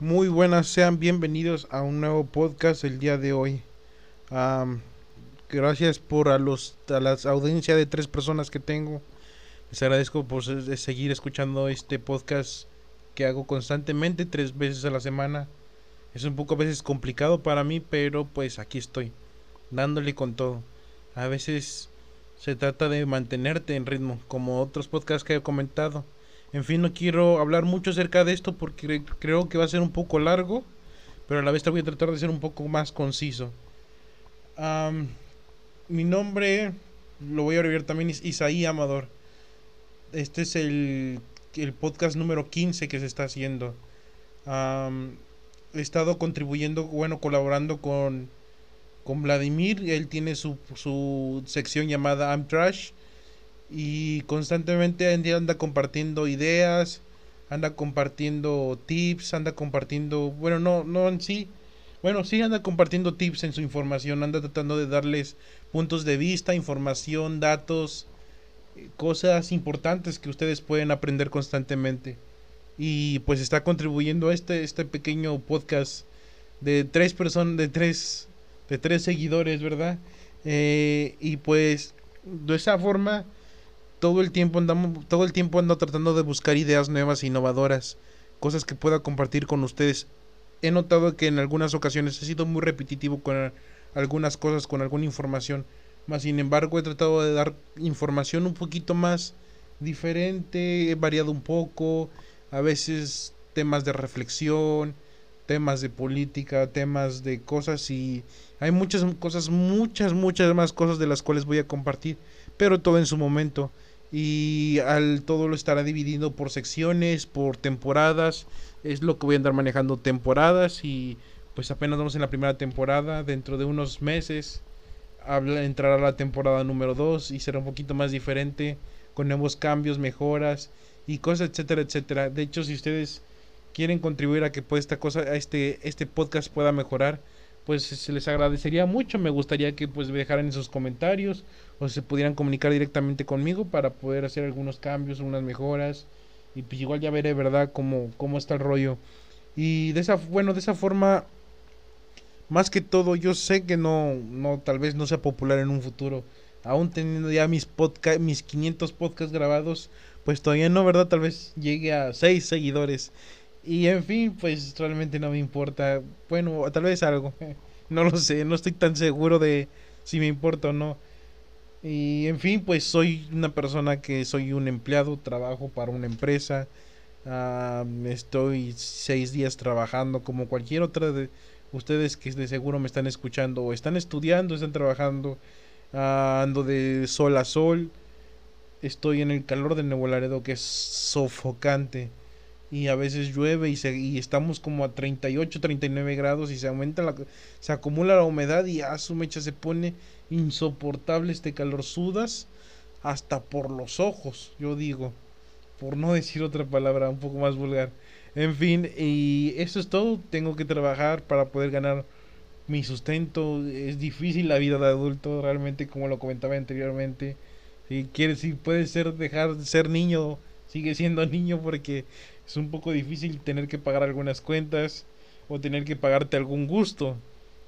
Muy buenas, sean bienvenidos a un nuevo podcast el día de hoy. Am, gracias por a los a la audiencia de tres personas que tengo. Les agradezco por seguir escuchando este podcast que hago constantemente tres veces a la semana. Es un poco a veces complicado para mí, pero pues aquí estoy, dándole con todo. A veces se trata de mantenerte en ritmo, como otros podcasts que he comentado. En fin, no quiero hablar mucho acerca de esto porque cre- creo que va a ser un poco largo, pero a la vez voy a tratar de ser un poco más conciso. Am, mi nombre, lo voy a abreviar también, es Isaí Amador. Este es el, el podcast número 15 que se está haciendo. He estado contribuyendo, bueno, colaborando con, con Vladimir. Él tiene su, su sección llamada I'm Trash y constantemente anda compartiendo ideas, anda compartiendo tips, anda compartiendo, bueno, no, no en sí, bueno, sí anda compartiendo tips en su información, anda tratando de darles puntos de vista, información, datos, eh, cosas importantes que ustedes pueden aprender constantemente. Y pues está contribuyendo a este, este pequeño podcast de tres personas, de tres, de tres seguidores, ¿verdad? Eh, y pues de esa forma todo el tiempo andamos, todo el tiempo ando tratando de buscar ideas nuevas e innovadoras, cosas que pueda compartir con ustedes. He notado que en algunas ocasiones he sido muy repetitivo con algunas cosas, con alguna información, mas sin embargo he tratado de dar información un poquito más diferente, he variado un poco, a veces temas de reflexión, temas de política, temas de cosas y hay muchas cosas, muchas, muchas más cosas de las cuales voy a compartir, pero todo en su momento y al todo lo estará dividido por secciones, por temporadas, es lo que voy a andar manejando temporadas y pues apenas vamos en la primera temporada, dentro de unos meses entrará la temporada número 2 y será un poquito más diferente, con nuevos cambios, mejoras y cosas, etcétera, etcétera. De hecho, si ustedes quieren contribuir a que pues esta cosa, a este, este podcast pueda mejorar, pues se les agradecería mucho. Me gustaría que pues dejaran sus comentarios o se pudieran comunicar directamente conmigo para poder hacer algunos cambios, unas mejoras y pues igual ya veré, ¿verdad? Cómo, cómo está el rollo. Y de esa, bueno, de esa forma, más que todo, yo sé que no, no, tal vez no sea popular en un futuro. Aún teniendo ya mis podcast, mis 500 podcasts grabados, pues todavía no, ¿verdad? Tal vez llegue a 6 seguidores. Y en fin, pues realmente no me importa. Bueno, tal vez algo. No lo sé, no estoy tan seguro de si me importa o no. Y en fin, pues soy una persona que soy un empleado, trabajo para una empresa. estoy seis días trabajando como cualquier otra de ustedes que de seguro me están escuchando o están estudiando, están trabajando. ando de sol a sol. Estoy en el calor de Nuevo Laredo que es sofocante y a veces llueve y, se, y estamos como a 38, 39 grados y se aumenta la, se acumula la humedad y a su mecha se pone insoportable este calor, sudas hasta por los ojos, yo digo, por no decir otra palabra un poco más vulgar. En fin, y eso es todo, tengo que trabajar para poder ganar mi sustento, es difícil la vida de adulto, realmente como lo comentaba anteriormente. Si quieres, si puedes ser dejar de ser niño, sigue siendo niño porque es un poco difícil tener que pagar algunas cuentas o tener que pagarte algún gusto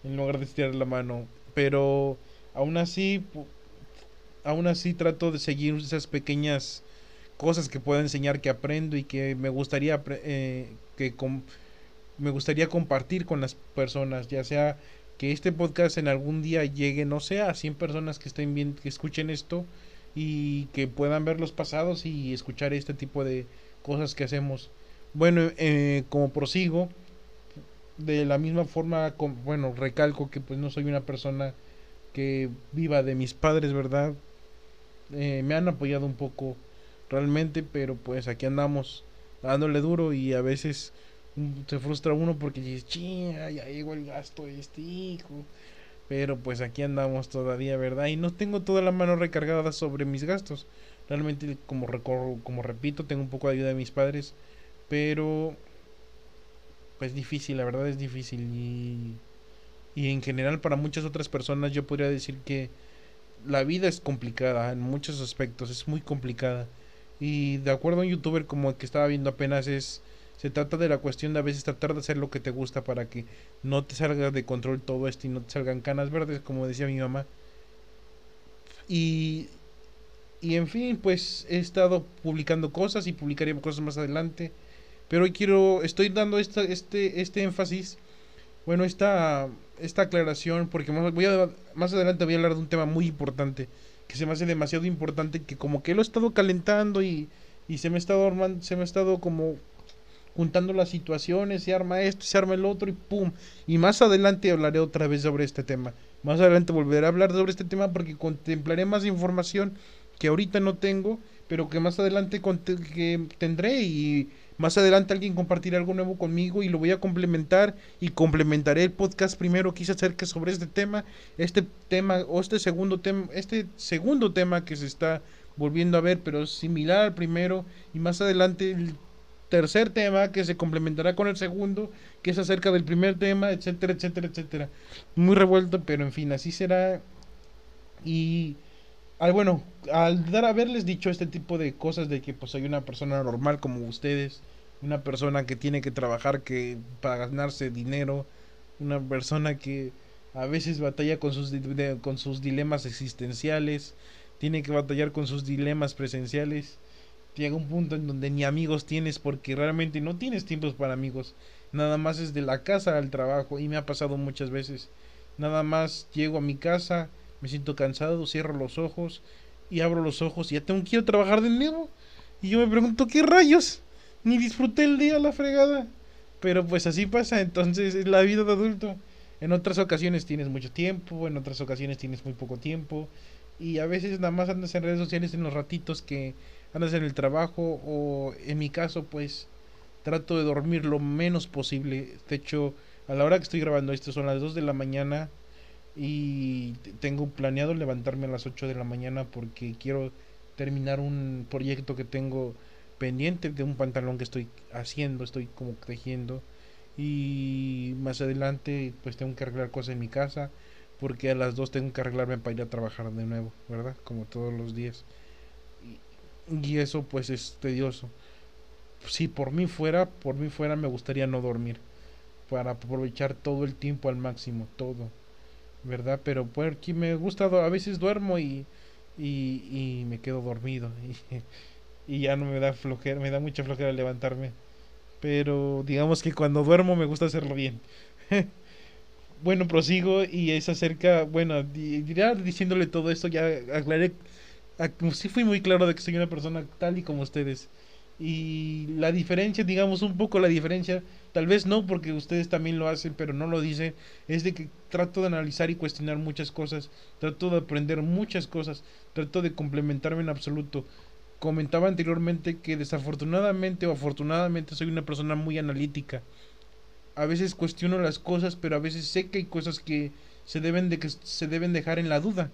en lugar de estirar la mano. Pero aún así, aún así trato de seguir esas pequeñas cosas que puedo enseñar que aprendo y que me gustaría eh, que me gustaría compartir con las personas, ya sea que este podcast en algún día llegue, no sé, a 100 personas que estén bien, que escuchen esto y que puedan ver los pasados y escuchar este tipo de cosas que hacemos. Bueno, eh, como prosigo, de la misma forma, com- bueno, recalco que pues no soy una persona que viva de mis padres, ¿verdad? Eh, me han apoyado un poco realmente, pero pues aquí andamos dándole duro y a veces mm, se frustra uno porque dice, chinga, ya llegó el gasto de este hijo. Pero pues aquí andamos todavía, ¿verdad? Y no tengo toda la mano recargada sobre mis gastos. Realmente, como, recorro, como repito, tengo un poco de ayuda de mis padres, pero pues difícil, la verdad es difícil. Y, y en general para muchas otras personas yo podría decir que la vida es complicada en muchos aspectos, es muy complicada. Y de acuerdo a un youtuber como el que estaba viendo apenas es Se trata de la cuestión de a veces tratar de hacer lo que te gusta para que no te salga de control todo esto y no te salgan canas verdes, como decía mi mamá. Y, y en fin, pues he estado publicando cosas y publicaré cosas más adelante. Pero hoy quiero, estoy dando esta, este, este énfasis, bueno, esta, esta aclaración, porque más, voy a, más adelante voy a hablar de un tema muy importante, que se me hace demasiado importante, que como que lo he estado calentando y, y se me ha estado armando, se me ha estado como juntando las situaciones, se arma esto, se arma el otro y pum. Y más adelante hablaré otra vez sobre este tema. Más adelante volveré a hablar sobre este tema porque contemplaré más información que ahorita no tengo, pero que más adelante que tendré y más adelante alguien compartirá algo nuevo conmigo y lo voy a complementar y complementaré el podcast primero quise acerca sobre este tema, este tema o este segundo tema, este segundo tema que se está volviendo a ver, pero similar al primero y más adelante el tercer tema que se complementará con el segundo, que es acerca del primer tema, etcétera, etcétera, etcétera. Muy revuelto, pero en fin, así será. Y al, bueno, al dar haberles dicho este tipo de cosas de que pues soy una persona normal como ustedes, una persona que tiene que trabajar que para ganarse dinero, una persona que a veces batalla con sus con sus dilemas existenciales, tiene que batallar con sus dilemas presenciales. Llega un punto en donde ni amigos tienes porque realmente no tienes tiempos para amigos. Nada más es de la casa al trabajo y me ha pasado muchas veces. Nada más llego a mi casa, me siento cansado, cierro los ojos y abro los ojos y ya tengo que ir a trabajar de nuevo. Y yo me pregunto, ¿qué rayos? Ni disfruté el día la fregada. Pero pues así pasa, entonces es la vida de adulto. En otras ocasiones tienes mucho tiempo, en otras ocasiones tienes muy poco tiempo. Y a veces nada más andas en redes sociales en los ratitos que andas en el trabajo o en mi caso pues trato de dormir lo menos posible. De hecho, a la hora que estoy grabando esto son las 2 de la mañana y tengo planeado levantarme a las 8 de la mañana porque quiero terminar un proyecto que tengo pendiente de un pantalón que estoy haciendo, estoy como tejiendo y más adelante pues tengo que arreglar cosas en mi casa porque a las 2 tengo que arreglarme para ir a trabajar de nuevo, ¿verdad? Como todos los días. Y, y eso pues es tedioso. Si por mí fuera, por mí fuera me gustaría no dormir para aprovechar todo el tiempo al máximo, todo. ¿Verdad? Pero aquí me gusta, a veces duermo y, y, me quedo dormido y, y, ya no me da flojera, me da mucha flojera levantarme. Pero digamos que cuando duermo me gusta hacerlo bien. bueno, prosigo y es acerca, bueno, ya diciéndole todo esto, ya aclaré, sí fui muy claro de que soy una persona tal y como ustedes. Y la diferencia, digamos un poco la diferencia, tal vez no porque ustedes también lo hacen, pero no lo dicen, es de que trato de analizar y cuestionar muchas cosas, trato de aprender muchas cosas, trato de complementarme en absoluto. Comentaba anteriormente que desafortunadamente o afortunadamente soy una persona muy analítica. A veces cuestiono las cosas, pero a veces sé que hay cosas que se deben de que se deben dejar en la duda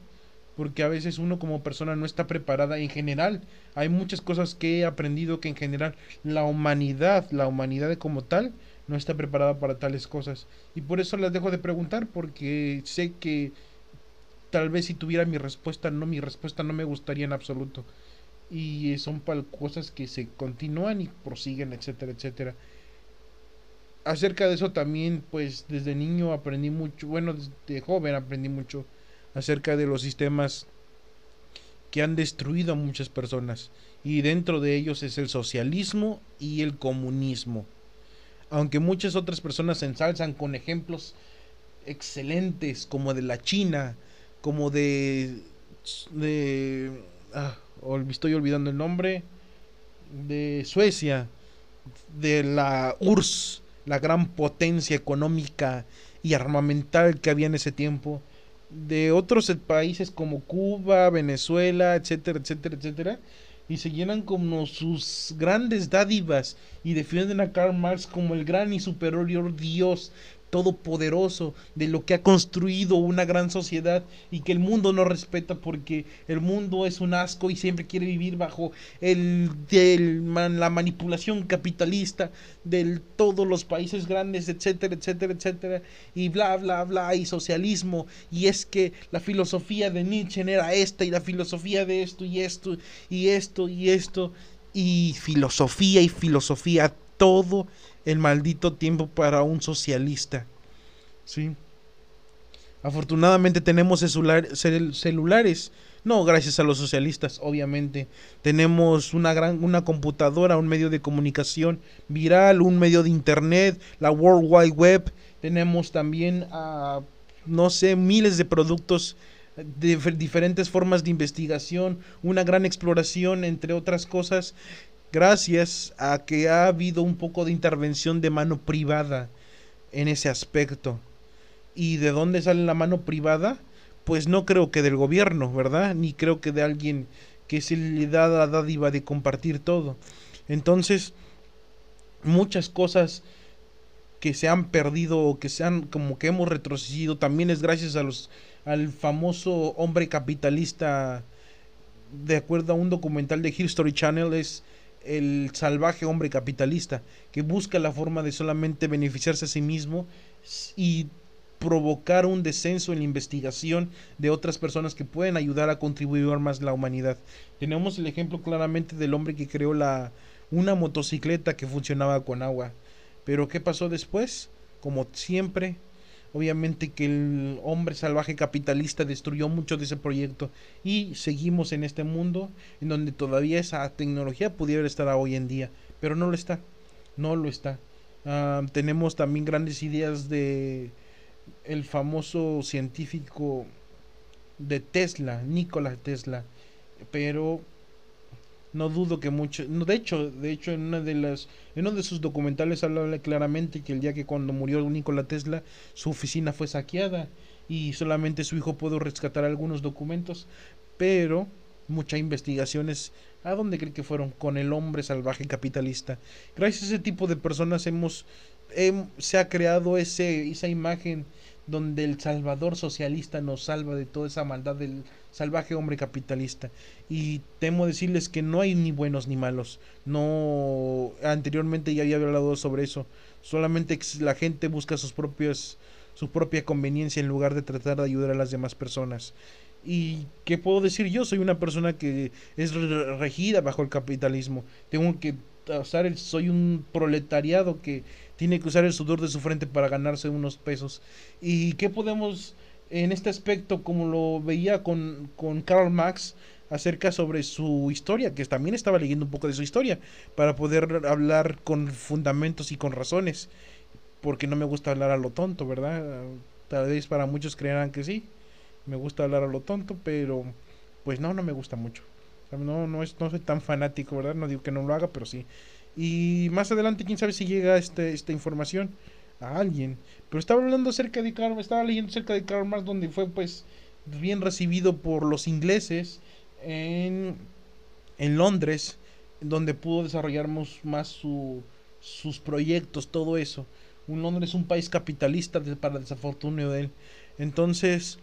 porque a veces uno como persona no está preparada en general. Hay muchas cosas que he aprendido que en general la humanidad, la humanidad como tal, no está preparada para tales cosas. Y por eso las dejo de preguntar, porque sé que tal vez si tuviera mi respuesta, no, mi respuesta no me gustaría en absoluto. Y son cosas que se continúan y prosiguen, etcétera, etcétera. Acerca de eso también, pues desde niño aprendí mucho, bueno, desde joven aprendí mucho acerca de los sistemas que han destruido a muchas personas y dentro de ellos es el socialismo y el comunismo. Aunque muchas otras personas se ensalzan con ejemplos excelentes como de la China, como de de ah, estoy olvidando el nombre de Suecia, de la URSS, la gran potencia económica y armamental que había en ese tiempo de otros países como Cuba, Venezuela, etcétera, etcétera, etcétera, y se llenan como sus grandes dádivas y defienden a Karl Marx como el gran y superior Dios todopoderoso de lo que ha construido una gran sociedad y que el mundo no respeta porque el mundo es un asco y siempre quiere vivir bajo el, la manipulación capitalista de todos los países grandes, etcétera, etcétera, etcétera, y bla, bla, bla, y socialismo, y es que la filosofía de Nietzsche era esta y la filosofía de esto y esto y esto y esto y filosofía y filosofía todo el maldito tiempo para un socialista. ¿Sí? Afortunadamente tenemos celulares. No, gracias a los socialistas, obviamente. Tenemos una gran una computadora, un medio de comunicación viral, un medio de internet, la World Wide Web. Tenemos también, uh, no sé, miles de productos de diferentes formas de investigación, una gran exploración, entre otras cosas, gracias a que ha habido un poco de intervención de mano privada en ese aspecto. ¿Y de dónde sale la mano privada? Pues no creo que del gobierno, ¿verdad? Ni creo que de alguien que se le da la dádiva de compartir todo. Entonces, muchas cosas que se han perdido o que se han como que hemos retrocedido también es gracias a los al famoso hombre capitalista de acuerdo a un documental de History Channel es el salvaje hombre capitalista que busca la forma de solamente beneficiarse a sí mismo y provocar un descenso en la investigación de otras personas que pueden ayudar a contribuir más a la humanidad. Tenemos el ejemplo claramente del hombre que creó la una motocicleta que funcionaba con agua. Pero ¿qué pasó después? Como siempre, obviamente que el hombre salvaje capitalista destruyó mucho de ese proyecto y seguimos en este mundo en donde todavía esa tecnología pudiera estar hoy en día, pero no lo está, no lo está. Ah, tenemos también grandes ideas de el famoso científico de Tesla, Nikola Tesla, pero no dudo que mucho, no, de hecho, de hecho en una de las en uno de sus documentales habla claramente que el día que cuando murió Nikola Tesla su oficina fue saqueada y solamente su hijo pudo rescatar algunos documentos, pero muchas investigaciones ¿A dónde cree que fueron? Con el hombre salvaje capitalista. Gracias a ese tipo de personas hemos, se ha creado ese, esa imagen donde el salvador socialista nos salva de toda esa maldad del salvaje hombre capitalista. Y temo decirles que no hay ni buenos ni malos. No, anteriormente ya había hablado sobre eso. Solamente la gente busca sus propios, su propia conveniencia en lugar de tratar de ayudar a las demás personas. ¿Y qué puedo decir yo? Soy una persona que es regida bajo el capitalismo. Tengo que usar el, soy un proletariado que tiene que usar el sudor de su frente para ganarse unos pesos. ¿Y qué podemos en este aspecto, como lo veía con, con Karl Marx, acerca sobre su historia, que también estaba leyendo un poco de su historia, para poder hablar con fundamentos y con razones, porque no me gusta hablar a lo tonto, ¿verdad? Tal vez para muchos creerán que sí me gusta hablar a lo tonto, pero pues no, no me gusta mucho. No, no, es, no soy tan fanático, ¿verdad? No digo que no lo haga, pero sí. Y más adelante, quién sabe si llega este, esta información a alguien. Pero estaba hablando acerca de Karl, estaba leyendo acerca de Karl donde fue pues bien recibido por los ingleses en, en Londres, donde pudo desarrollar más su, sus proyectos, todo eso. Un Londres es un país capitalista para desafortunio de él. Entonces,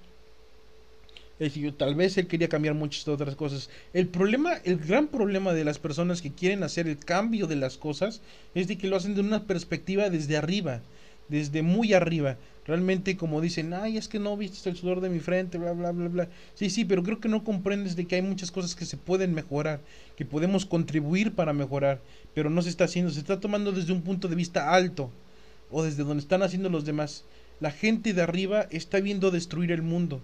tal vez él quería cambiar muchas otras cosas. El problema, el gran problema de las personas que quieren hacer el cambio de las cosas es de que lo hacen de una perspectiva desde arriba, desde muy arriba. Realmente como dicen, ay, es que no viste el sudor de mi frente, bla, bla, bla, bla. Sí, sí, pero creo que no comprendes de que hay muchas cosas que se pueden mejorar, que podemos contribuir para mejorar, pero no se está haciendo, se está tomando desde un punto de vista alto o desde donde están haciendo los demás. La gente de arriba está viendo destruir el mundo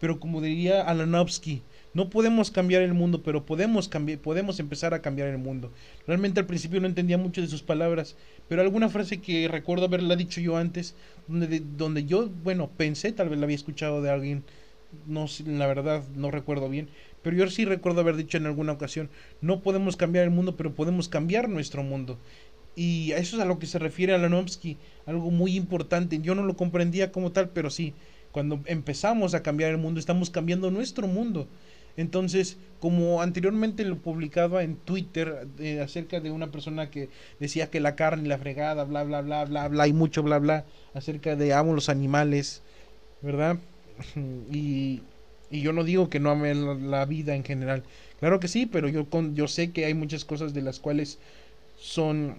pero como diría Alanovsky, no podemos cambiar el mundo, pero podemos cambiar, podemos empezar a cambiar el mundo. Realmente al principio no entendía mucho de sus palabras, pero alguna frase que recuerdo haberla dicho yo antes, donde, donde yo, bueno, pensé, tal vez la había escuchado de alguien, no la verdad no recuerdo bien, pero yo sí recuerdo haber dicho en alguna ocasión, no podemos cambiar el mundo, pero podemos cambiar nuestro mundo. Y a eso es a lo que se refiere Alanovsky, algo muy importante. Yo no lo comprendía como tal, pero sí, cuando empezamos a cambiar el mundo, estamos cambiando nuestro mundo. Entonces, como anteriormente lo publicaba en Twitter eh, acerca de una persona que decía que la carne y la fregada, bla, bla, bla, bla, bla, y mucho bla, bla, acerca de amo los animales, ¿verdad? Y, y yo no digo que no ame la, vida en general. Claro que sí, pero yo, con, yo sé que hay muchas cosas de las cuales son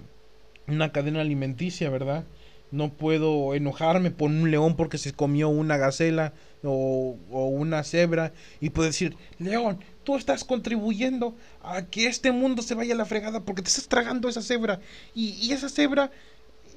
una cadena alimenticia, ¿verdad? No puedo enojarme por un león porque se comió una gacela o, una cebra y puedo decir, león, tú estás contribuyendo a que este mundo se vaya a la fregada porque te estás tragando esa cebra. Y, y esa cebra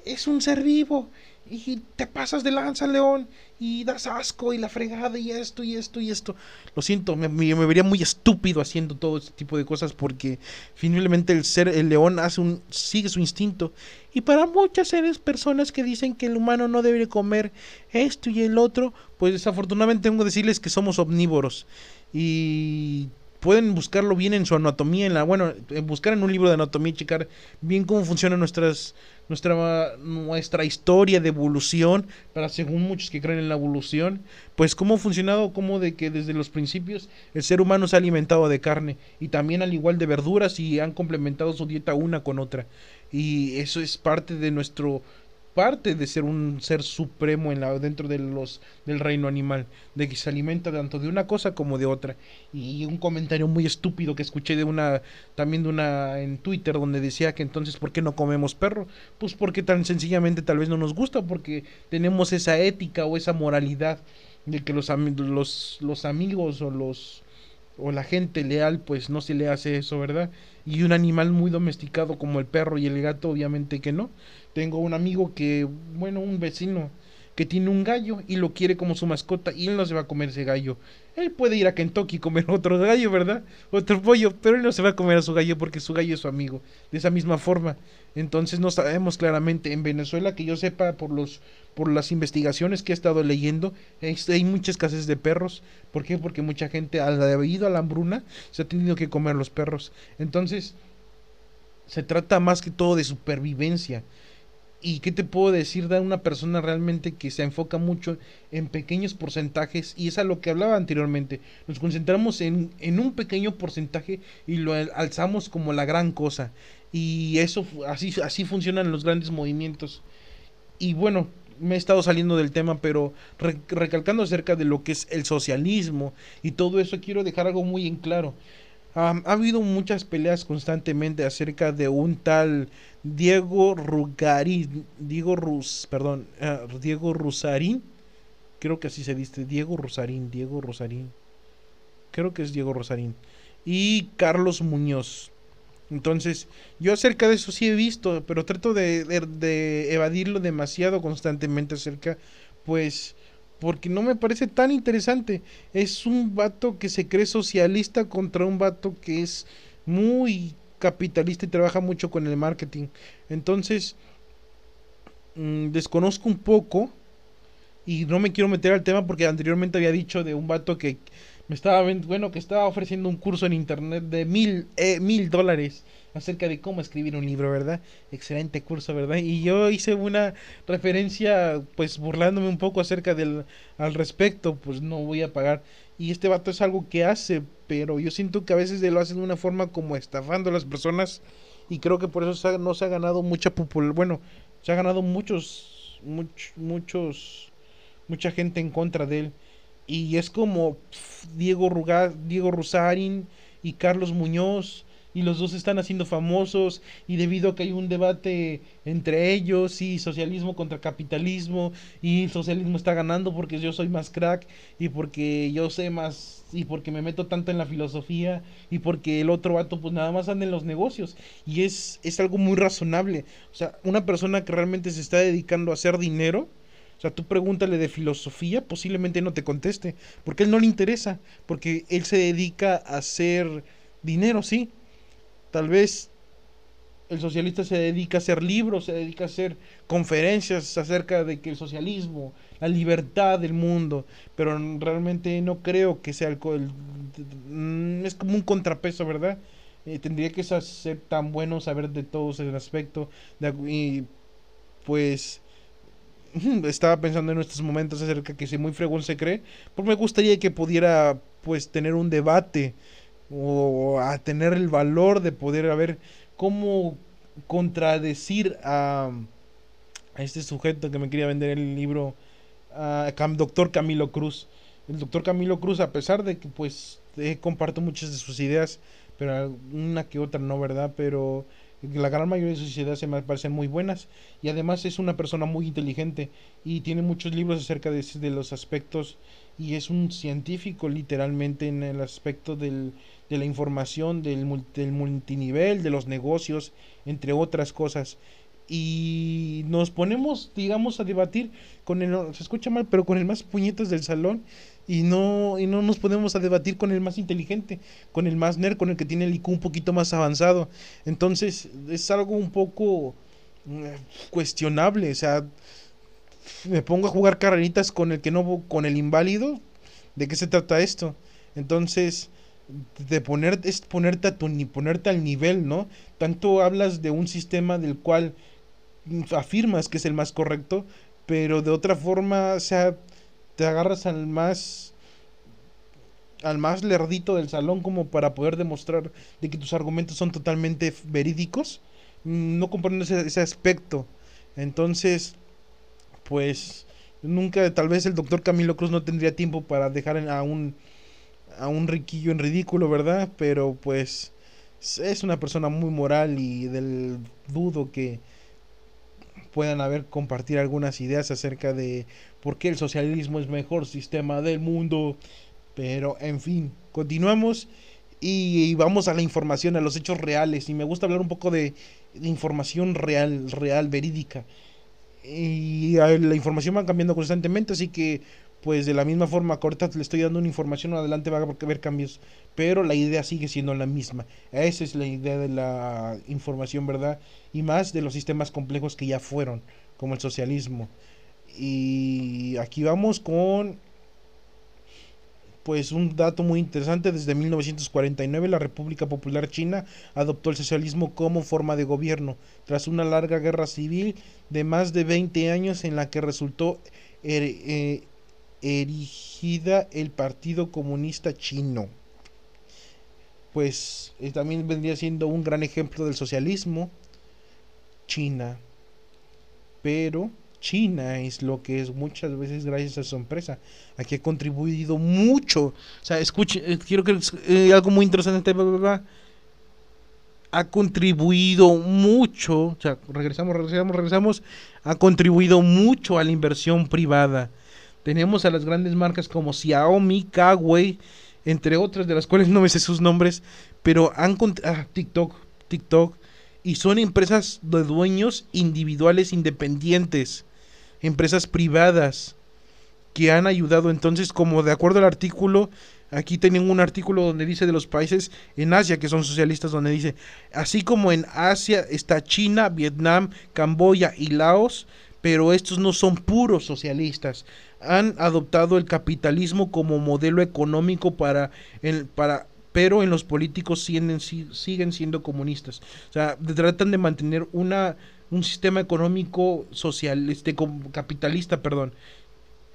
es un ser vivo y te pasas de lanza, León, y das asco y la fregada y esto y esto y esto. Lo siento, me, vería muy estúpido haciendo todo este tipo de cosas porque finalmente el ser, el león hace un, sigue su instinto. Y para muchas seres, personas que dicen que el humano no debe comer esto y el otro, pues desafortunadamente tengo que decirles que somos omnívoros. Y pueden buscarlo bien en su anatomía, en la, bueno, buscar en un libro de anatomía y checar bien cómo funcionan nuestras nuestra, nuestra historia de evolución, para según muchos que creen en la evolución, pues cómo ha funcionado, como de que desde los principios el ser humano se ha alimentado de carne y también al igual de verduras y han complementado su dieta una con otra. Y eso es parte de nuestro parte de ser un ser supremo en la, dentro de los, del reino animal, de que se alimenta tanto de una cosa como de otra. Y un comentario muy estúpido que escuché de una, también de una en Twitter, donde decía que entonces, ¿por qué no comemos perro? Pues porque tan sencillamente tal vez no nos gusta, porque tenemos esa ética o esa moralidad de que los, los, los amigos o los o la gente leal pues no se le hace eso, ¿verdad? Y un animal muy domesticado como el perro y el gato obviamente que no. Tengo un amigo que, bueno, un vecino que tiene un gallo y lo quiere como su mascota y él no se va a comer ese gallo. Él puede ir a Kentucky y comer otro gallo, ¿verdad? Otro pollo, pero él no se va a comer a su gallo porque su gallo es su amigo. De esa misma forma. Entonces no sabemos claramente en Venezuela que yo sepa por los por las investigaciones que he estado leyendo hay mucha escasez de perros. ¿Por qué? Porque mucha gente al ido a la hambruna se ha tenido que comer los perros. Entonces se trata más que todo de supervivencia. ¿Y qué te puedo decir de una persona realmente que se enfoca mucho en pequeños porcentajes? Y es a lo que hablaba anteriormente. Nos concentramos en, en un pequeño porcentaje y lo alzamos como la gran cosa. Y eso, así, así funcionan los grandes movimientos. Y bueno, me he estado saliendo del tema, pero recalcando acerca de lo que es el socialismo y todo eso, quiero dejar algo muy en claro ha habido muchas peleas constantemente acerca de un tal Diego Rugarín, Diego Rus, perdón, ah, Diego Rusarín, creo que así se dice, Diego Rosarín, Diego Rosarín, creo que es Diego Rosarín, y Carlos Muñoz. Entonces, yo acerca de eso sí he visto, pero trato de, de evadirlo demasiado constantemente acerca, pues, porque no me parece tan interesante. Es un vato que se cree socialista contra un vato que es muy capitalista y trabaja mucho con el marketing. Entonces, mm, desconozco un poco y no me quiero meter al tema porque anteriormente había dicho de un vato que me estaba, bueno, que estaba ofreciendo un curso en internet de mil, eh, mil dólares acerca de cómo escribir un libro, ¿verdad? Excelente curso, ¿verdad? Y yo hice una referencia, pues burlándome un poco acerca del al respecto, pues no voy a pagar. Y este vato es algo que hace, pero yo siento que a veces lo hacen de una forma como estafando a las personas y creo que por eso no se ha ganado mucha popularidad, bueno, se ha ganado muchos, muchos, mucha gente en contra de él. Y es como Diego Ruga, Diego Rusarín y Carlos Muñoz y los dos están haciendo famosos y debido a que hay un debate entre ellos y socialismo contra capitalismo y socialismo está ganando porque yo soy más crack y porque yo sé más y porque me meto tanto en la filosofía y porque el otro vato pues nada más anda en los negocios y es, es algo muy razonable. O sea, una persona que realmente se está dedicando a hacer dinero, o sea, tú pregúntale de filosofía, posiblemente no te conteste, porque él no le interesa, porque él se dedica a hacer dinero, sí, Tal vez el socialista se dedica a hacer libros, se dedica a hacer conferencias acerca de que el socialismo, la libertad del mundo, pero realmente no creo que sea el, mm, es como un contrapeso, ¿verdad? Eh, tendría que ser tan bueno saber de todos el aspecto de, y pues estaba pensando en estos momentos acerca que si muy fregón se cree, pues me gustaría que pudiera pues tener un debate o a tener el valor de poder a ver cómo contradecir a, a este sujeto que me quería vender el libro, a doctor Camilo Cruz. El doctor Camilo Cruz, a pesar de que pues comparto muchas de sus ideas, pero una que otra no, ¿verdad? Pero la gran mayoría de su sociedad se me parecen muy buenas y además es una persona muy inteligente y tiene muchos libros acerca de, de los aspectos y es un científico literalmente en el aspecto del, de la información, del, del multinivel, de los negocios, entre otras cosas. Y nos ponemos, digamos, a debatir con el, se escucha mal, pero con el más puñetas del salón y no, y no nos podemos a debatir con el más inteligente, con el más nerd, con el que tiene el IQ un poquito más avanzado. Entonces es algo un poco eh, cuestionable, o sea, me pongo a jugar carreritas con el que no, con el inválido, ¿de qué se trata esto? Entonces de poner, es ponerte, a tu, ponerte al nivel, ¿no? Tanto hablas de un sistema del cual afirmas que es el más correcto, pero de otra forma, o sea, te agarras al más al más lerdito del salón como para poder demostrar de que tus argumentos son totalmente verídicos, no comprendo ese, ese aspecto. Entonces, pues nunca, tal vez el doctor Camilo Cruz no tendría tiempo para dejar a un a un riquillo en ridículo, ¿verdad? Pero pues es una persona muy moral y del dudo que puedan haber compartir algunas ideas acerca de por qué el socialismo es mejor sistema del mundo. Pero en fin, continuamos y vamos a la información, a los hechos reales. Y me gusta hablar un poco de, información real, real, verídica. Y la información va cambiando constantemente, así que pues de la misma forma que ahorita le estoy dando una información, adelante va a haber cambios, pero la idea sigue siendo la misma. Esa es la idea de la información, ¿verdad? Y más de los sistemas complejos que ya fueron, como el socialismo. Y aquí vamos con pues un dato muy interesante, desde 1949 la República Popular China adoptó el socialismo como forma de gobierno, tras una larga guerra civil de más de 20 años en la que resultó eh, erigida el Partido Comunista Chino. Pues eh, también vendría siendo un gran ejemplo del socialismo. China. Pero China es lo que es muchas veces gracias a su empresa. Aquí ha contribuido mucho. O sea, escuche, eh, quiero que eh, algo muy interesante. ha contribuido mucho. O sea, regresamos, regresamos, regresamos. Ha contribuido mucho a la inversión privada tenemos a las grandes marcas como Xiaomi, Huawei, entre otras de las cuales no me sé sus nombres, pero han ah, TikTok, TikTok y son empresas de dueños individuales independientes, empresas privadas que han ayudado. Entonces como de acuerdo al artículo Aquí tienen un artículo donde dice de los países en Asia que son socialistas, donde dice, así como en Asia está China, Vietnam, Camboya y Laos, pero estos no son puros socialistas han adoptado el capitalismo como modelo económico para, el, para pero en los políticos siguen, siguen siendo comunistas. O sea, tratan de mantener una, un sistema económico social, este, capitalista, perdón.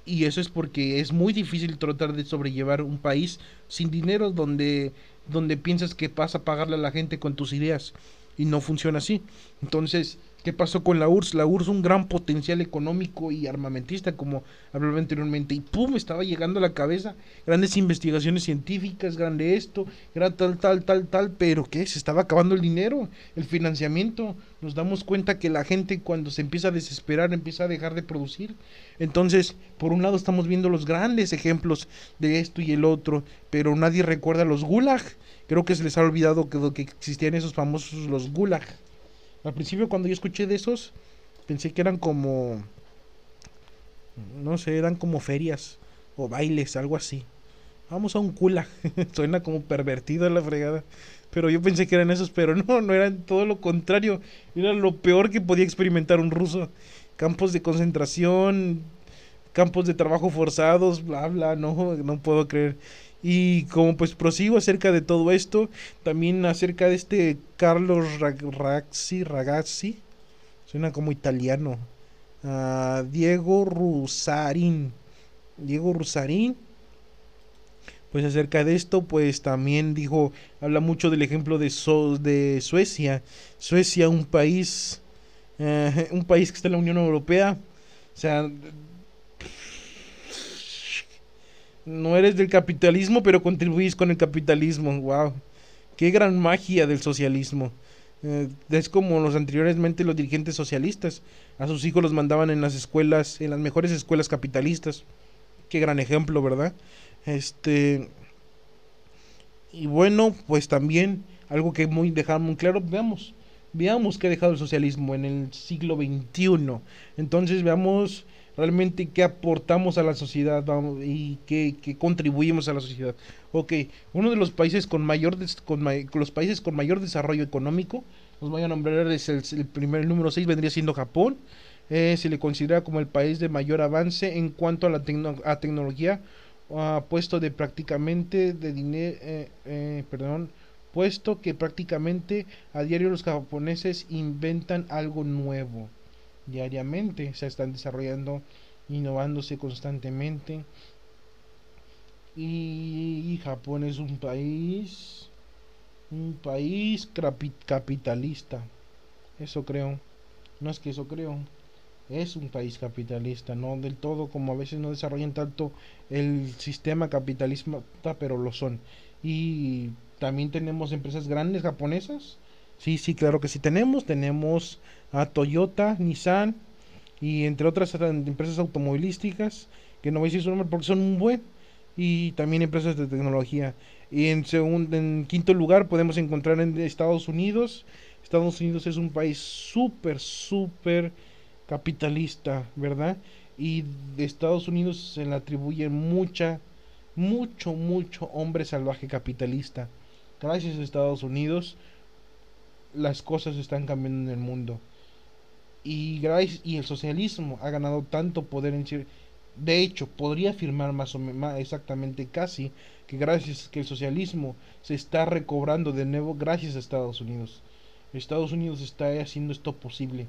Y eso es porque es muy difícil tratar de sobrellevar un país sin dinero donde, donde piensas que vas a pagarle a la gente con tus ideas. Y no funciona así. Entonces, ¿Qué pasó con la URSS? La URSS un gran potencial económico y armamentista, como hablaba anteriormente, y pum, estaba llegando a la cabeza grandes investigaciones científicas, grande esto, era tal, tal, tal, tal, pero ¿qué? Se estaba acabando el dinero, el financiamiento. Nos damos cuenta que la gente cuando se empieza a desesperar empieza a dejar de producir. Entonces, por un lado estamos viendo los grandes ejemplos de esto y el otro, pero nadie recuerda los gulag. Creo que se les ha olvidado que, que existían esos famosos los gulag al principio cuando yo escuché de esos, pensé que eran como, no sé, eran como ferias o bailes, algo así. Vamos a un cula. Suena como pervertido la fregada. Pero yo pensé que eran esos, pero no, no eran todo lo contrario. Era lo peor que podía experimentar un ruso. Campos de concentración, campos de trabajo forzados, bla, bla, no, no puedo creer. Y como pues prosigo acerca de todo esto, también acerca de este Carlos Ragazzi, Ragazzi, suena como italiano, Diego Rusarín, Diego Rusarín, pues acerca de esto, pues también dijo, habla mucho del ejemplo de, Suecia, Suecia un país, uh, un país que está en la Unión Europea, o sea, no eres del capitalismo, pero contribuís con el capitalismo. Wow. Qué gran magia del socialismo. Eh, es como los anteriormente los dirigentes socialistas. A sus hijos los mandaban en las escuelas, en las mejores escuelas capitalistas. Qué gran ejemplo, ¿verdad? Este. Y bueno, pues también algo que muy dejar muy claro, veamos, veamos qué ha dejado el socialismo en el siglo XXI. Entonces veamos realmente qué aportamos a la sociedad y qué, contribuimos a la sociedad. Ok, uno de los países con mayor, con, los países con mayor desarrollo económico, los voy a nombrar, es el, primer número 6 vendría siendo Japón. Eh, se le considera como el país de mayor avance en cuanto a la a tecnología, puesto de prácticamente de dinero, eh, eh, perdón, puesto que prácticamente a diario los japoneses inventan algo nuevo diariamente, se están desarrollando, innovándose constantemente. Y, Japón es un país, un país capitalista. Eso creo. No es que eso creo. Es un país capitalista, no del todo como a veces no desarrollan tanto el sistema capitalista, pero lo son. Y también tenemos empresas grandes japonesas. Sí, sí, claro que sí tenemos. Tenemos a Toyota, Nissan y entre otras empresas automovilísticas, que no voy a decir su nombre porque son un buen, y también empresas de tecnología. Y en, segundo, en quinto lugar podemos encontrar en Estados Unidos. Estados Unidos es un país súper, súper capitalista, ¿verdad? Y de Estados Unidos se le atribuye mucha, mucho, mucho hombre salvaje capitalista. Gracias a Estados Unidos, las cosas están cambiando en el mundo. Y, y el socialismo ha ganado tanto poder en de hecho podría afirmar más o menos exactamente casi que gracias que el socialismo se está recobrando de nuevo gracias a Estados Unidos. Estados Unidos está haciendo esto posible.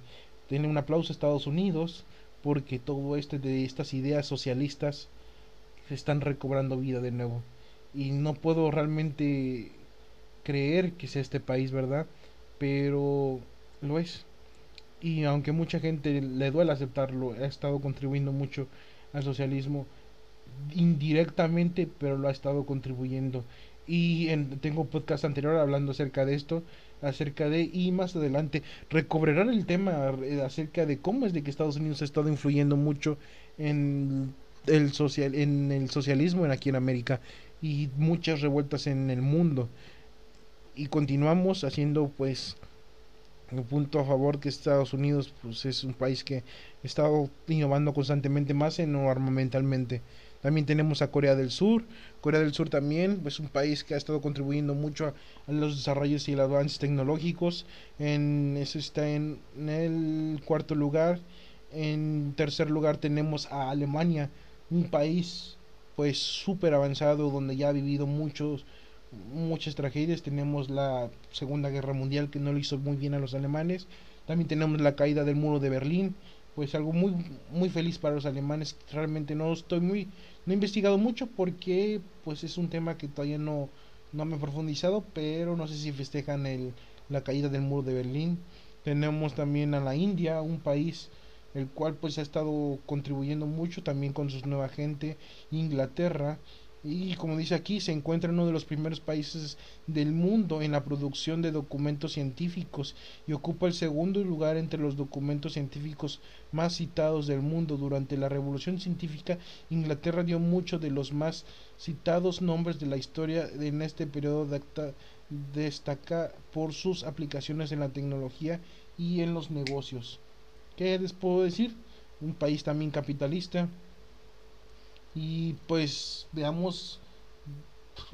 Tiene un aplauso a Estados Unidos porque todo este de estas ideas socialistas se están recobrando vida de nuevo. Y no puedo realmente creer que sea este país verdad pero lo es y aunque mucha gente le duele aceptarlo, ha estado contribuyendo mucho al socialismo indirectamente, pero lo ha estado contribuyendo. Y en, tengo un podcast anterior hablando acerca de esto, acerca de, y más adelante recobrarán el tema acerca de cómo es de que Estados Unidos ha estado influyendo mucho en el, social, en el socialismo aquí en América y muchas revueltas en el mundo. Y continuamos haciendo pues un punto a favor que Estados Unidos pues es un país que está innovando constantemente más en armamentalmente. También tenemos a Corea del Sur. Corea del Sur también es un país que ha estado contribuyendo mucho a, los desarrollos y los avances tecnológicos. En, eso está en, el cuarto lugar. En tercer lugar tenemos a Alemania, un país pues súper avanzado donde ya ha vivido muchos muchas tragedias. Tenemos la Segunda Guerra Mundial que no le hizo muy bien a los alemanes. También tenemos la caída del muro de Berlín. Pues algo muy, muy feliz para los alemanes. Realmente no estoy muy, no he investigado mucho porque pues es un tema que todavía no, no me he profundizado, pero no sé si festejan el, la caída del muro de Berlín. Tenemos también a la India, un país el cual pues ha estado contribuyendo mucho también con su nueva gente, Inglaterra, y como dice aquí, se encuentra en uno de los primeros países del mundo en la producción de documentos científicos y ocupa el segundo lugar entre los documentos científicos más citados del mundo. Durante la Revolución Científica, Inglaterra dio muchos de los más citados nombres de la historia en este periodo de destaca por sus aplicaciones en la tecnología y en los negocios. ¿Qué les puedo decir? Un país también capitalista, y pues veamos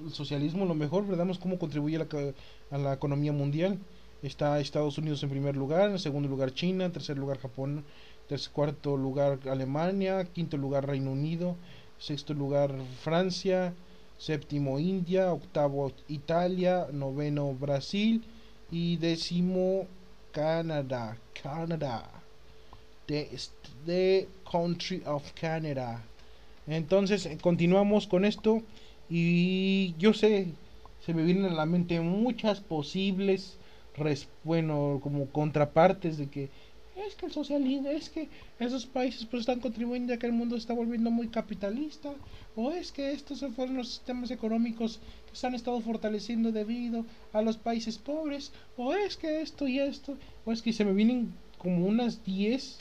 el socialismo lo mejor, veamos cómo contribuye a la, economía mundial. Está Estados Unidos en primer lugar, en segundo lugar China, en tercer lugar Japón, tercer, cuarto lugar Alemania, quinto lugar Reino Unido, sexto lugar Francia, séptimo India, octavo Italia, noveno Brasil y décimo Canadá. Canadá. The, the country of Canada. Entonces, eh, continuamos con esto y yo sé, se me vienen a la mente muchas posibles, bueno, como contrapartes de que es que el socialismo, es que esos países pues están contribuyendo a que el mundo está volviendo muy capitalista, o es que estos fueron los sistemas económicos se han estado fortaleciendo debido a los países pobres, o es que esto y esto, o es que se me vienen como unas 10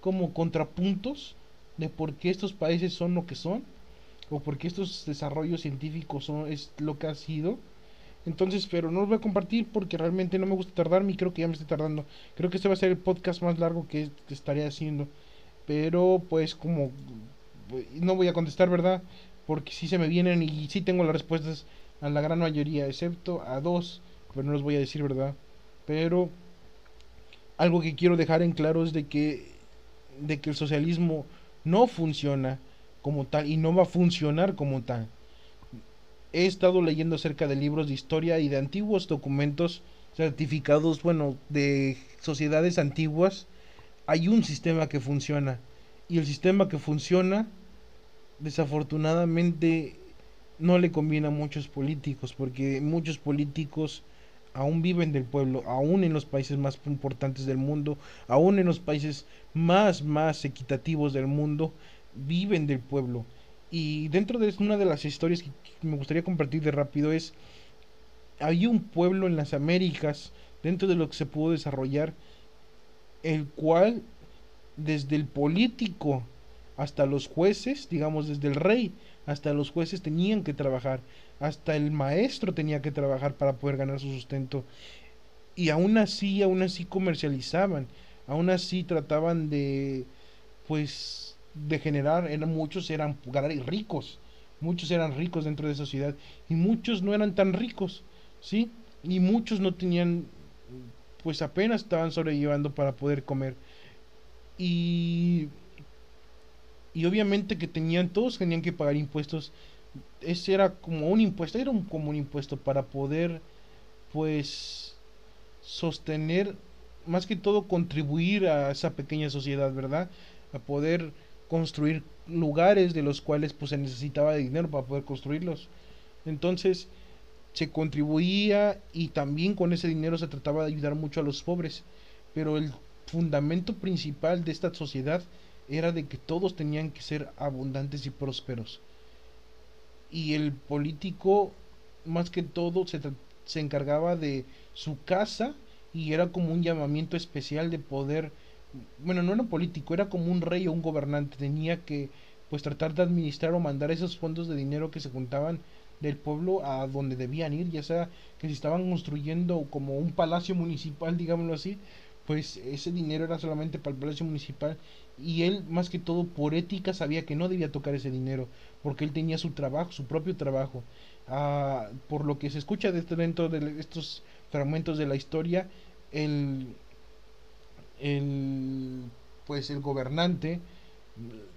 como contrapuntos de por qué estos países son lo que son, o por qué estos desarrollos científicos son es lo que ha sido. Entonces, pero no los voy a compartir porque realmente no me gusta tardarme y creo que ya me estoy tardando. Creo que este va a ser el podcast más largo que estaré haciendo. Pero pues como no voy a contestar, ¿verdad? Porque si se me vienen y sí tengo las respuestas a la gran mayoría, excepto a dos, pero no los voy a decir, ¿verdad? Pero algo que quiero dejar en claro es de que de que el socialismo no funciona como tal y no va a funcionar como tal. He estado leyendo acerca de libros de historia y de antiguos documentos certificados, bueno, de sociedades antiguas. Hay un sistema que funciona y el sistema que funciona desafortunadamente no le conviene a muchos políticos porque muchos políticos aún viven del pueblo, aún en los países más importantes del mundo, aún en los países más, más equitativos del mundo, viven del pueblo. Y dentro de una de las historias que me gustaría compartir de rápido es, había un pueblo en las Américas, dentro de lo que se pudo desarrollar, el cual desde el político hasta los jueces, digamos desde el rey hasta los jueces tenían que trabajar, hasta el maestro tenía que trabajar para poder ganar su sustento. Y aún así, aún así comercializaban, aún así trataban de, pues, de generar, eran, muchos eran ricos, muchos eran ricos dentro de esa sociedad y muchos no eran tan ricos, ¿sí? Y muchos no tenían, pues apenas estaban sobrellevando para poder comer. Y y obviamente que tenían, todos tenían que pagar impuestos. Ese era como un impuesto, era un, como un impuesto para poder, pues, sostener, más que todo contribuir a esa pequeña sociedad, ¿verdad? A poder construir lugares de los cuales pues se necesitaba de dinero para poder construirlos. Entonces se contribuía y también con ese dinero se trataba de ayudar mucho a los pobres. Pero el fundamento principal de esta sociedad era de que todos tenían que ser abundantes y prósperos. Y el político, más que todo, se, se encargaba de su casa y era como un llamamiento especial de poder, bueno, no era político, era como un rey o un gobernante, tenía que pues tratar de administrar o mandar esos fondos de dinero que se juntaban del pueblo a donde debían ir, ya sea que si estaban construyendo como un palacio municipal, digámoslo así, pues ese dinero era solamente para el palacio municipal y él más que todo por ética sabía que no debía tocar ese dinero porque él tenía su trabajo, su propio trabajo. Ah, por lo que se escucha dentro de estos fragmentos de la historia, el, el pues el gobernante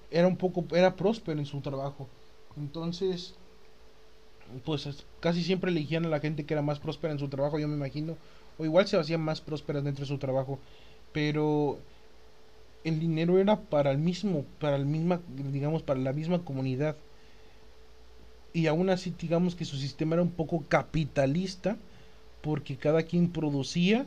era un poco era próspero en su trabajo. Entonces, pues casi siempre elegían a la gente que era más próspera en su trabajo, yo me imagino, o igual se hacían más prósperas dentro de su trabajo, pero el dinero era para el mismo, para el misma, digamos, para la misma comunidad. Y aún así, digamos que su sistema era un poco capitalista, porque cada quien producía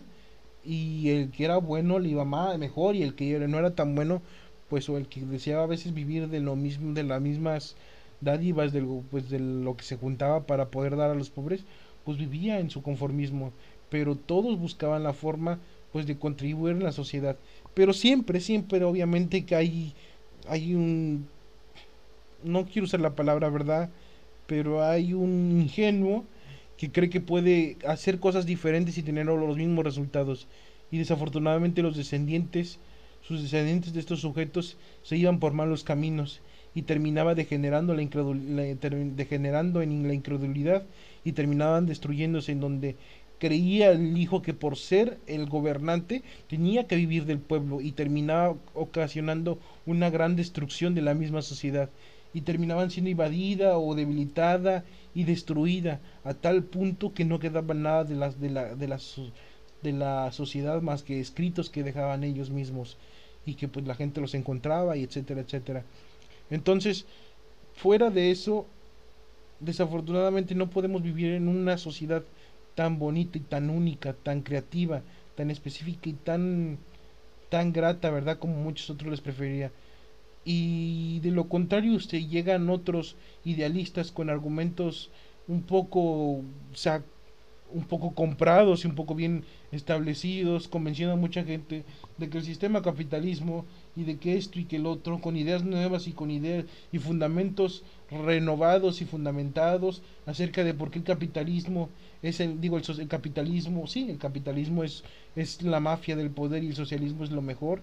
y el que era bueno le iba más, mejor y el que no era tan bueno, pues o el que deseaba a veces vivir de lo mismo, de las mismas dádivas, de pues de lo que se juntaba para poder dar a los pobres, pues vivía en su conformismo, pero todos buscaban la forma pues de contribuir en la sociedad pero siempre, siempre, obviamente que hay, hay un, no quiero usar la palabra verdad, pero hay un ingenuo que cree que puede hacer cosas diferentes y tener los mismos resultados. Y desafortunadamente los descendientes, sus descendientes de estos sujetos se iban por malos caminos y terminaba degenerando, la degenerando en la incredulidad y terminaban destruyéndose en donde creía el hijo que por ser el gobernante tenía que vivir del pueblo y terminaba ocasionando una gran destrucción de la misma sociedad y terminaban siendo invadida o debilitada y destruida a tal punto que no quedaba nada de, las, de, la, de, la, de la sociedad más que escritos que dejaban ellos mismos y que pues la gente los encontraba y etcétera, etcétera. Entonces, fuera de eso, desafortunadamente no podemos vivir en una sociedad tan bonita y tan única, tan creativa, tan específica y tan, tan grata, ¿verdad? Como muchos otros les preferiría. Y de lo contrario, usted llegan otros idealistas con argumentos un poco, o sea, un poco comprados y un poco bien establecidos, convenciendo a mucha gente de que el sistema capitalismo y de que esto y que el otro, con ideas nuevas y con ideas y fundamentos renovados y fundamentados acerca de por qué el capitalismo es el, digo, el, el capitalismo, sí, el capitalismo es, es la mafia del poder y el socialismo es lo mejor.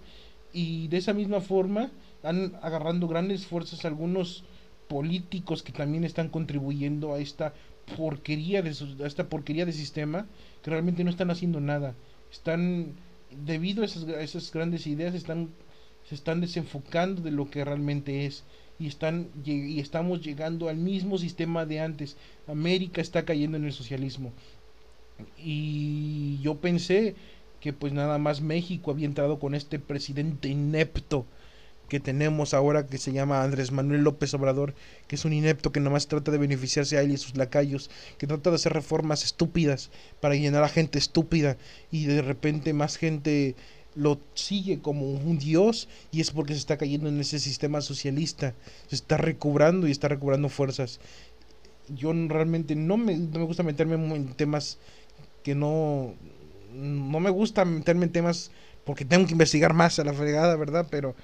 Y de esa misma forma han agarrando grandes fuerzas algunos políticos que también están contribuyendo a esta porquería de esta porquería de sistema que realmente no están haciendo nada están debido a esas grandes ideas están se están desenfocando de lo que realmente es y están y estamos llegando al mismo sistema de antes. América está cayendo en el socialismo. Y yo pensé que pues nada más México había entrado con este presidente inepto que tenemos ahora que se llama Andrés Manuel López Obrador, que es un inepto que nomás trata de beneficiarse a él y a sus lacayos, que trata de hacer reformas estúpidas para llenar a gente estúpida y de repente más gente lo sigue como un dios y es porque se está cayendo en ese sistema socialista, se está recobrando y está recobrando fuerzas. Yo realmente no me, no me gusta meterme en temas que no, no me gusta meterme en temas porque tengo que investigar más a la fregada, ¿verdad? Pero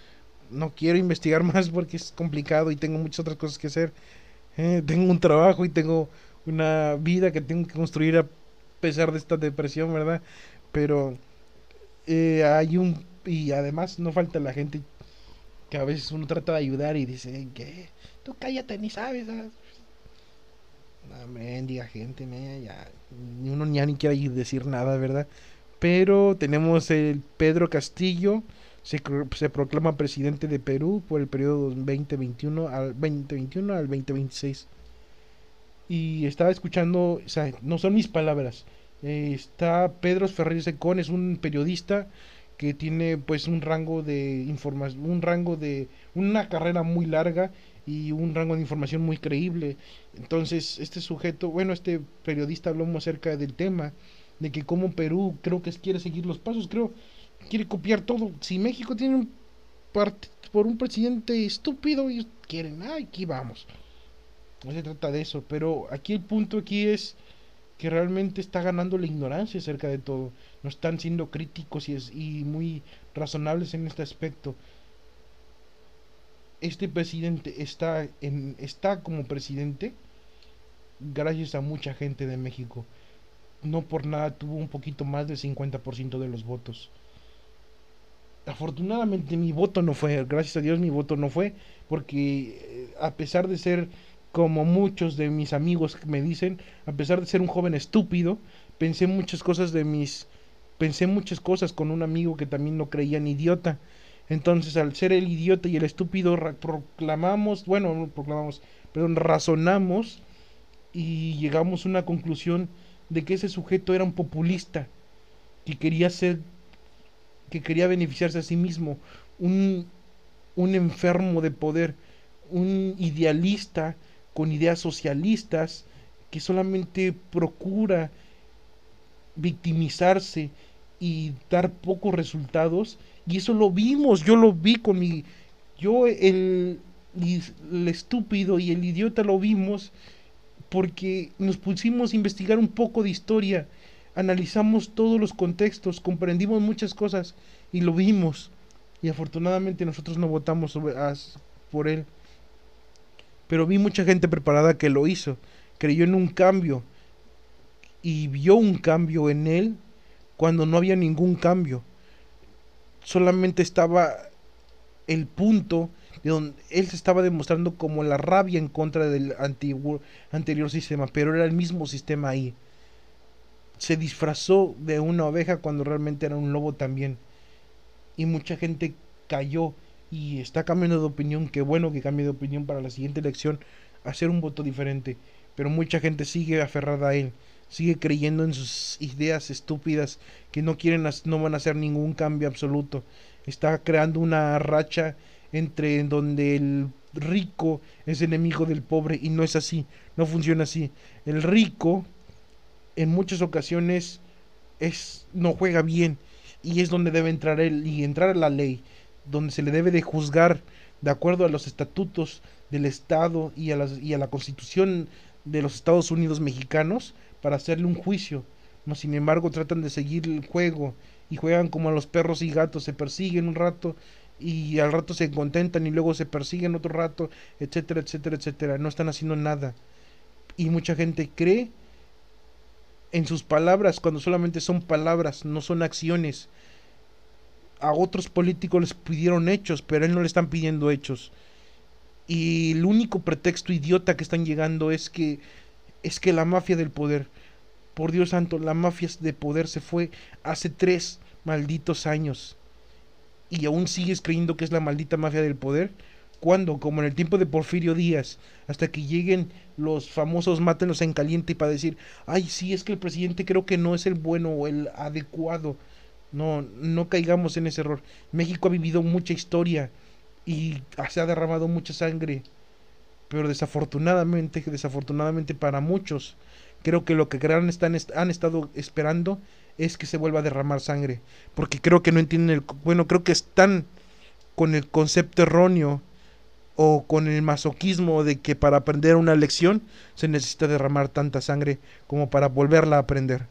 no quiero investigar más porque es complicado y tengo muchas otras cosas que hacer. Eh, tengo un trabajo y tengo una vida que tengo que construir a pesar de esta depresión, ¿verdad? Pero eh, hay un... Y además no falta la gente que a veces uno trata de ayudar y dice, que Tú cállate, ni sabes. ¿sabes? No, mendiga gente, me, ya, uno ya ni quiere decir nada, ¿verdad? Pero tenemos el Pedro Castillo, se, proclama presidente de Perú por el periodo 2021 al 2021 al 2026. Y estaba escuchando, o sea, no son mis palabras. Eh, está Pedro Ferrer Secón, es un periodista que tiene pues un rango de información, un rango de una carrera muy larga y un rango de información muy creíble. Entonces, este sujeto, bueno, este periodista habló acerca del tema de que como Perú creo que quiere seguir los pasos, creo quiere copiar todo. Si México tiene un por un presidente estúpido, y quieren, ah, aquí vamos. No se trata de eso, pero aquí el punto aquí es que realmente está ganando la ignorancia acerca de todo. No están siendo críticos y, es, y muy razonables en este aspecto. Este presidente está, en, está como presidente gracias a mucha gente de México. No por nada tuvo un poquito más del 50% de los votos afortunadamente mi voto no fue, gracias a Dios mi voto no fue, porque eh, a pesar de ser como muchos de mis amigos me dicen, a pesar de ser un joven estúpido, pensé muchas cosas de mis, pensé muchas cosas con un amigo que también no creía en idiota. Entonces, al ser el idiota y el estúpido, proclamamos, bueno, no proclamamos, perdón, razonamos y llegamos a una conclusión de que ese sujeto era un populista, que quería ser que quería beneficiarse a sí mismo, un, un enfermo de poder, un idealista con ideas socialistas que solamente procura victimizarse y dar pocos resultados y eso lo vimos, yo lo vi con mi yo el, estúpido y el idiota lo vimos porque nos pusimos a investigar un poco de historia analizamos todos los contextos, comprendimos muchas cosas y lo vimos. Y afortunadamente nosotros no votamos por él. Pero vi mucha gente preparada que lo hizo, creyó en un cambio y vio un cambio en él cuando no había ningún cambio. Solamente estaba el punto de donde él se estaba demostrando como la rabia en contra del antiguo, anterior sistema, pero era el mismo sistema ahí se disfrazó de una oveja cuando realmente era un lobo también. Y mucha gente cayó y está cambiando de opinión. Qué bueno que cambie de opinión para la siguiente elección, hacer un voto diferente. Pero mucha gente sigue aferrada a él, sigue creyendo en sus ideas estúpidas que no quieren, no van a hacer ningún cambio absoluto. Está creando una racha entre donde el rico es enemigo del pobre y no es así, no funciona así. El rico en muchas ocasiones es no juega bien y es donde debe entrar él y entrar la ley, donde se le debe de juzgar de acuerdo a los estatutos del Estado y a, las, y a la Constitución de los Estados Unidos mexicanos para hacerle un juicio. No, sin embargo, tratan de seguir el juego y juegan como a los perros y gatos, se persiguen un rato y al rato se contentan y luego se persiguen otro rato, etcétera, etcétera, etcétera. No están haciendo nada. Y mucha gente cree en sus palabras cuando solamente son palabras, no son acciones. A otros políticos les pidieron hechos, pero a él no le están pidiendo hechos. Y el único pretexto idiota que están llegando es que es que la mafia del poder, por Dios santo, la mafia de poder se fue hace tres malditos años. Y aún sigues creyendo que es la maldita mafia del poder. ¿Cuándo? Como en el tiempo de Porfirio Díaz, hasta que lleguen los famosos mátenos en caliente para decir, ay, sí, es que el presidente creo que no es el bueno o el adecuado. No, no caigamos en ese error. México ha vivido mucha historia y se ha derramado mucha sangre. Pero desafortunadamente, desafortunadamente para muchos, creo que lo que gran están, han estado esperando es que se vuelva a derramar sangre. Porque creo que no entienden el... Bueno, creo que están con el concepto erróneo o con el masoquismo de que para aprender una lección se necesita derramar tanta sangre como para volverla a aprender.